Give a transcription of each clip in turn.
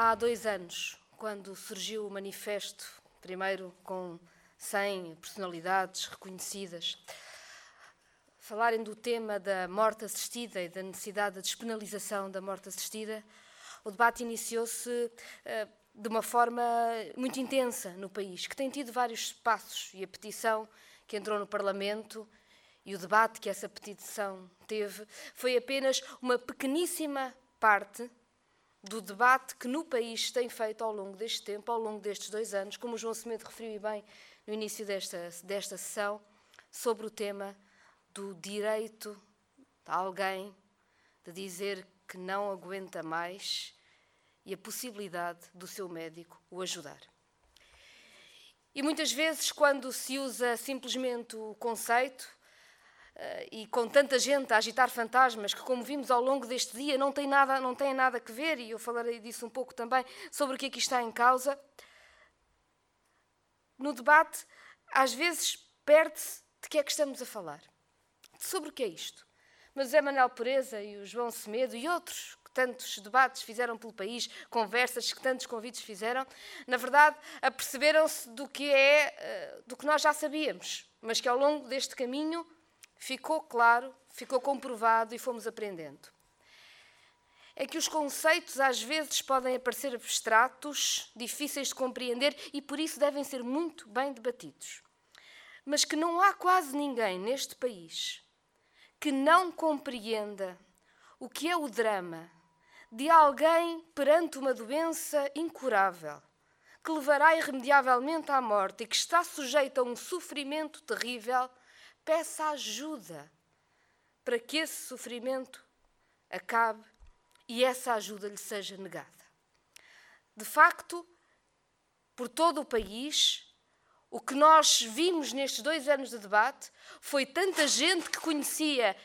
Há dois anos, quando surgiu o manifesto, primeiro com 100 personalidades reconhecidas, falarem do tema da morte assistida e da necessidade da despenalização da morte assistida, o debate iniciou-se uh, de uma forma muito intensa no país, que tem tido vários passos e a petição que entrou no Parlamento e o debate que essa petição teve foi apenas uma pequeníssima parte do debate que no país tem feito ao longo deste tempo, ao longo destes dois anos, como o João Semedo referiu bem no início desta, desta sessão, sobre o tema do direito de alguém de dizer que não aguenta mais e a possibilidade do seu médico o ajudar. E muitas vezes, quando se usa simplesmente o conceito, e com tanta gente a agitar fantasmas que, como vimos ao longo deste dia, não tem nada, não tem nada a ver, e eu falarei disso um pouco também, sobre o que aqui está em causa, no debate, às vezes perde-se de que é que estamos a falar. Sobre o que é isto? Mas o Zé Manuel Pureza e o João Semedo e outros que tantos debates fizeram pelo país, conversas que tantos convites fizeram, na verdade, aperceberam-se do que é, eh, do que nós já sabíamos, mas que ao longo deste caminho ficou claro, ficou comprovado e fomos aprendendo. É que os conceitos às vezes podem aparecer abstratos, difíceis de compreender e por isso devem ser muito bem debatidos. Mas que não há quase ninguém neste país que não compreenda o que é o drama de alguém perante uma doença incurável, que levará irremediavelmente à morte e que está sujeito a um sofrimento terrível, peça ajuda para que esse sofrimento acabe e essa ajuda lhe seja negada. De facto, por todo o país, o que nós vimos nestes dois anos de debate foi tanta gente que conhecia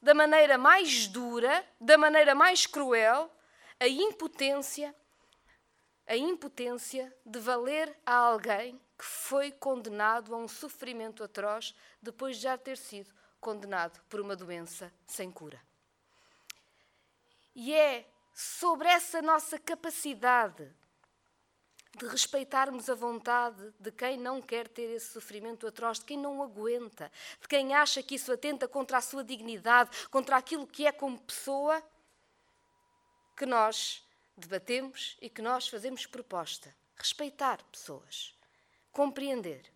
da maneira mais dura, da maneira mais cruel, a impotência, a impotência de valer a alguém que foi condenado a um sofrimento atroz depois de já ter sido condenado por uma doença sem cura. E é sobre essa nossa capacidade de respeitarmos a vontade de quem não quer ter esse sofrimento atroz, de quem não aguenta, de quem acha que isso atenta contra a sua dignidade, contra aquilo que é como pessoa, que nós debatemos e que nós fazemos proposta. Respeitar pessoas, compreender.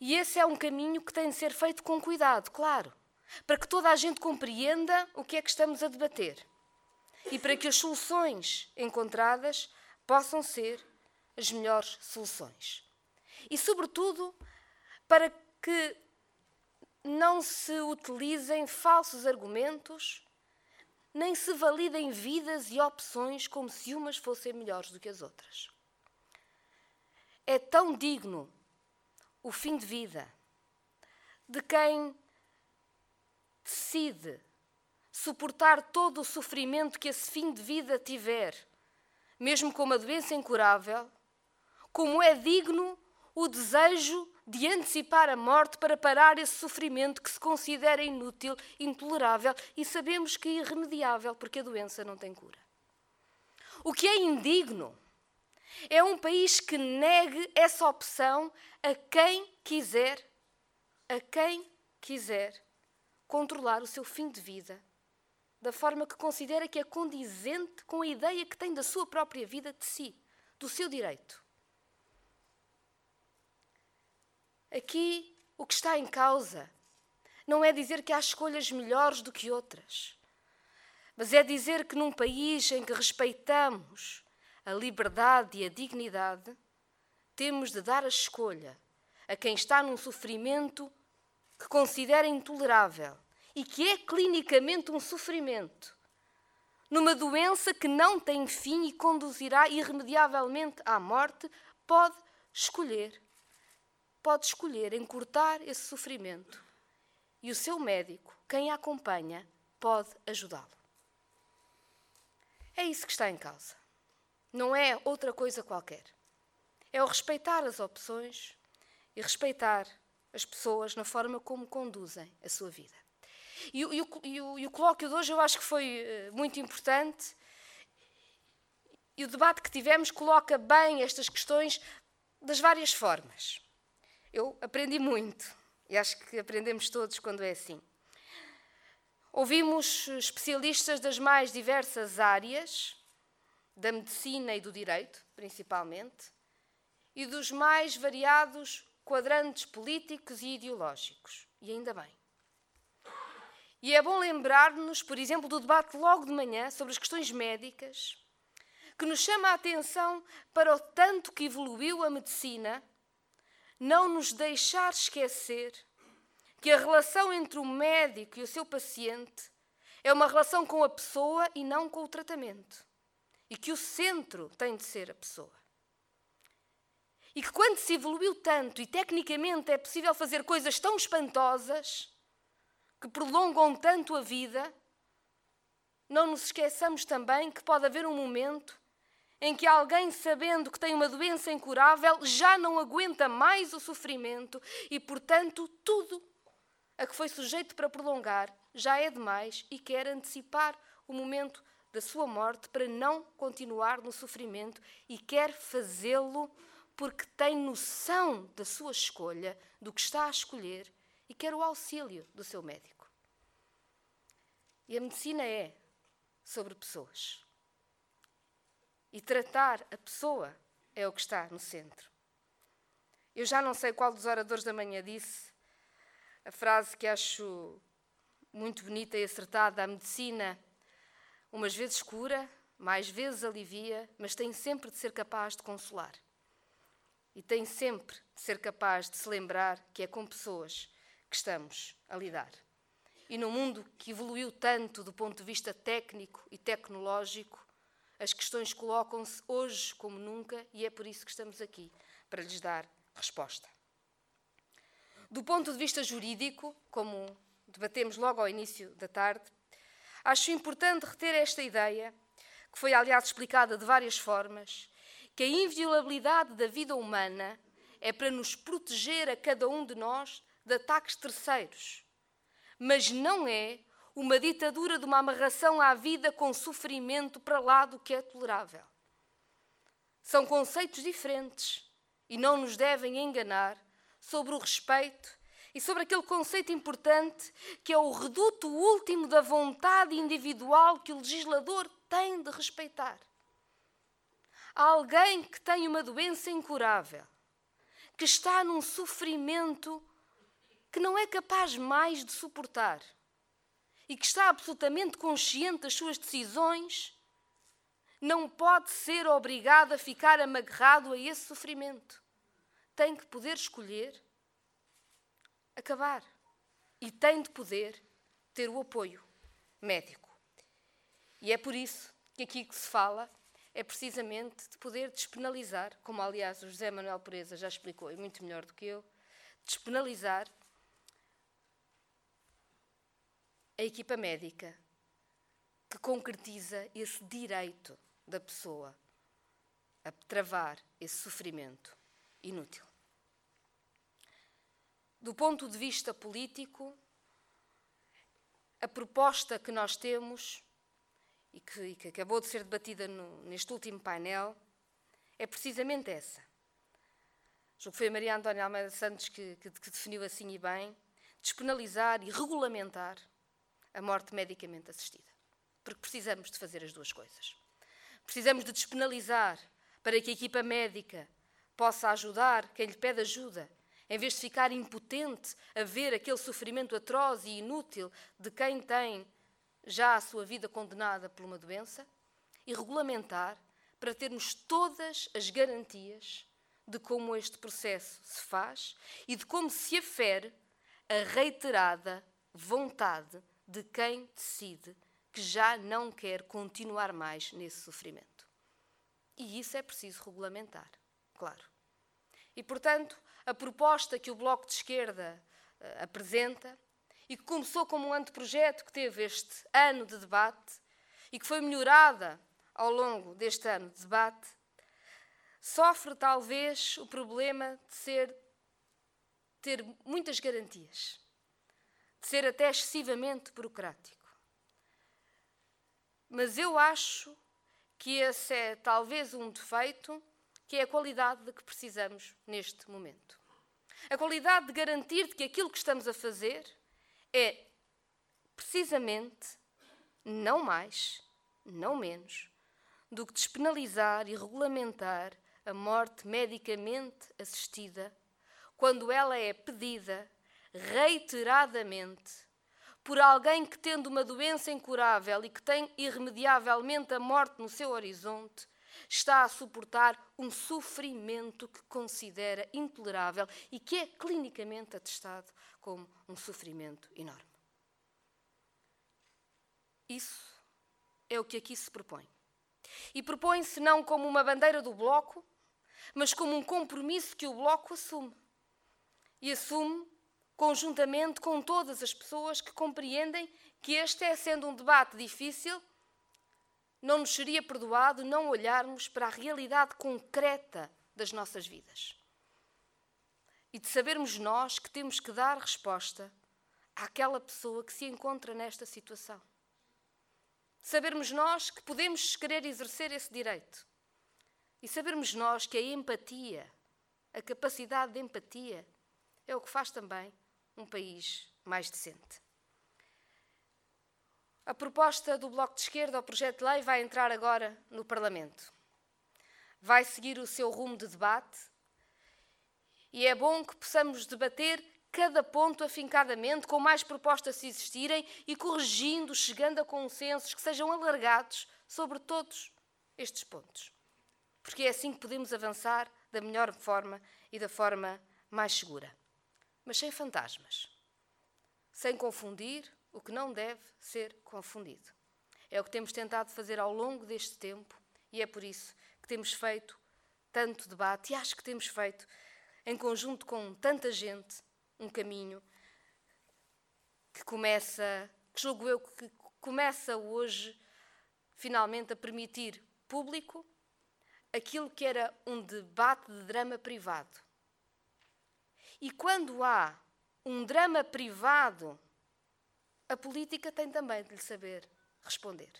E esse é um caminho que tem de ser feito com cuidado, claro, para que toda a gente compreenda o que é que estamos a debater e para que as soluções encontradas possam ser as melhores soluções. E, sobretudo, para que não se utilizem falsos argumentos, nem se validem vidas e opções como se umas fossem melhores do que as outras. É tão digno o fim de vida de quem decide suportar todo o sofrimento que esse fim de vida tiver mesmo com uma doença incurável, como é digno o desejo de antecipar a morte para parar esse sofrimento que se considera inútil, intolerável e sabemos que irremediável, porque a doença não tem cura. O que é indigno é um país que negue essa opção a quem quiser, a quem quiser controlar o seu fim de vida da forma que considera que é condizente com a ideia que tem da sua própria vida, de si, do seu direito. Aqui, o que está em causa não é dizer que há escolhas melhores do que outras, mas é dizer que num país em que respeitamos a liberdade e a dignidade, temos de dar a escolha a quem está num sofrimento que considera intolerável e que é clinicamente um sofrimento, numa doença que não tem fim e conduzirá irremediavelmente à morte, pode escolher, pode escolher encurtar esse sofrimento. E o seu médico, quem a acompanha, pode ajudá-lo. É isso que está em causa. Não é outra coisa qualquer. É o respeitar as opções e respeitar as pessoas na forma como conduzem a sua vida. E, e, e, o, e o colóquio de hoje eu acho que foi eh, muito importante E o debate que tivemos coloca bem estas questões das várias formas. Eu aprendi muito e acho que aprendemos todos quando é assim. Ouvimos especialistas das mais diversas áreas, da medicina e do direito, principalmente, e dos mais variados quadrantes políticos e ideológicos. E ainda bem. E é bom lembrar-nos, por exemplo, do debate logo de manhã sobre as questões médicas, que nos chama a atenção para o tanto que evoluiu a medicina, não nos deixar esquecer que a relação entre o médico e o seu paciente é uma relação com a pessoa e não com o tratamento. E que o centro tem de ser a pessoa. E que quando se evoluiu tanto e tecnicamente é possível fazer coisas tão espantosas que prolongam tanto a vida, não nos esqueçamos também que pode haver um momento em que alguém, sabendo que tem uma doença incurável, já não aguenta mais o sofrimento e, portanto, tudo a que foi sujeito para prolongar já é demais e quer antecipar o momento da sua morte para não continuar no sofrimento e quer fazê-lo porque tem noção da sua escolha, do que está a escolher e quer o auxílio do seu médico. E a medicina é sobre pessoas. E tratar a pessoa é o que está no centro. Eu já não sei qual dos oradores da manhã disse a frase que acho muito bonita e acertada: a medicina, umas vezes cura, mais vezes alivia, mas tem sempre de ser capaz de consolar. E tem sempre de ser capaz de se lembrar que é com pessoas que estamos a lidar. E no mundo que evoluiu tanto do ponto de vista técnico e tecnológico, as questões colocam-se hoje como nunca e é por isso que estamos aqui para lhes dar resposta. Do ponto de vista jurídico, como debatemos logo ao início da tarde, acho importante reter esta ideia, que foi aliás explicada de várias formas, que a inviolabilidade da vida humana é para nos proteger a cada um de nós de ataques terceiros, mas não é uma ditadura de uma amarração à vida com sofrimento para lá do que é tolerável. São conceitos diferentes e não nos devem enganar sobre o respeito e sobre aquele conceito importante que é o reduto último da vontade individual que o legislador tem de respeitar. Há alguém que tem uma doença incurável, que está num sofrimento que não é capaz mais de suportar e que está absolutamente consciente das suas decisões, não pode ser obrigado a ficar amagarrado a esse sofrimento tem que poder escolher acabar e tem de poder ter o apoio médico. E é por isso que aqui que se fala é precisamente de poder despenalizar, como aliás o José Manuel Pereza já explicou e muito melhor do que eu, despenalizar a equipa médica que concretiza esse direito da pessoa a travar esse sofrimento inútil. Do ponto de vista político, a proposta que nós temos e que, e que acabou de ser debatida no, neste último painel é precisamente essa. Julgo que foi a Maria Antónia Almeida Santos que, que, que definiu assim e bem, despenalizar e regulamentar a morte medicamente assistida. Porque precisamos de fazer as duas coisas. Precisamos de despenalizar para que a equipa médica possa ajudar quem lhe pede ajuda, em vez de ficar impotente a ver aquele sofrimento atroz e inútil de quem tem já a sua vida condenada por uma doença, e regulamentar para termos todas as garantias de como este processo se faz e de como se afere a reiterada vontade de quem decide que já não quer continuar mais nesse sofrimento. E isso é preciso regulamentar claro. E, portanto, a proposta que o Bloco de Esquerda uh, apresenta e que começou como um anteprojeto que teve este ano de debate e que foi melhorada ao longo deste ano de debate, sofre talvez o problema de ser ter muitas garantias, de ser até excessivamente burocrático. Mas eu acho que esse é talvez um defeito, que é a qualidade de que precisamos neste momento. A qualidade de garantir que aquilo que estamos a fazer é precisamente, não mais, não menos, do que despenalizar e regulamentar a morte medicamente assistida quando ela é pedida reiteradamente por alguém que, tendo uma doença incurável e que tem irremediavelmente a morte no seu horizonte, está a suportar um sofrimento que considera intolerável e que é clinicamente atestado como um sofrimento enorme. Isso é o que aqui se propõe. E propõe-se não como uma bandeira do Bloco, mas como um compromisso que o Bloco assume. E assume conjuntamente com todas as pessoas que compreendem que este é, sendo um debate difícil, não nos seria perdoado não olharmos para a realidade concreta das nossas vidas. E de sabermos nós que temos que dar resposta àquela pessoa que se encontra nesta situação. Sabermos nós que podemos querer exercer esse direito. E sabermos nós que a empatia, a capacidade de empatia, é o que faz também um país mais decente. A proposta do Bloco de Esquerda, o projeto de lei, vai entrar agora no Parlamento. Vai seguir o seu rumo de debate e é bom que possamos debater cada ponto afincadamente, com mais propostas se existirem e corrigindo, chegando a consensos que sejam alargados sobre todos estes pontos. Porque é assim que podemos avançar da melhor forma e da forma mais segura mas sem fantasmas, sem confundir o que não deve ser confundido. É o que temos tentado fazer ao longo deste tempo e é por isso que temos feito tanto debate e acho que temos feito, em conjunto com tanta gente, um caminho que começa, que julgo eu que começa hoje, finalmente, a permitir público aquilo que era um debate de drama privado e quando há um drama privado, a política tem também de lhe saber responder.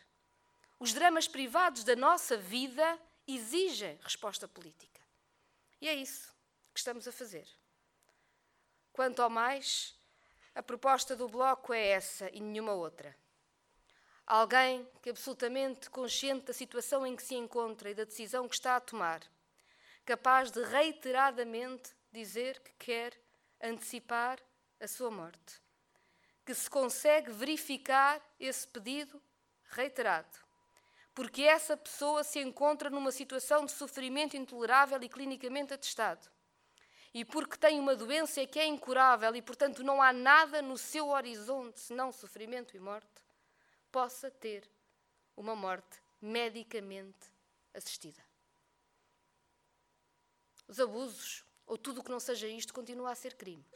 Os dramas privados da nossa vida exigem resposta política. E é isso que estamos a fazer. Quanto ao mais, a proposta do Bloco é essa e nenhuma outra. Alguém que, absolutamente consciente da situação em que se encontra e da decisão que está a tomar, capaz de reiteradamente dizer que quer antecipar a sua morte. Que se consegue verificar esse pedido reiterado. Porque essa pessoa se encontra numa situação de sofrimento intolerável e clinicamente atestado. E porque tem uma doença que é incurável e, portanto, não há nada no seu horizonte senão sofrimento e morte, possa ter uma morte medicamente assistida. Os abusos, ou tudo o que não seja isto continua a ser crime.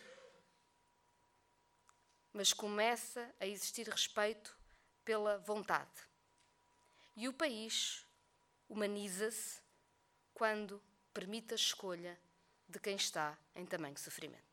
Mas começa a existir respeito pela vontade. E o país humaniza-se quando permite a escolha de quem está em tamanho sofrimento.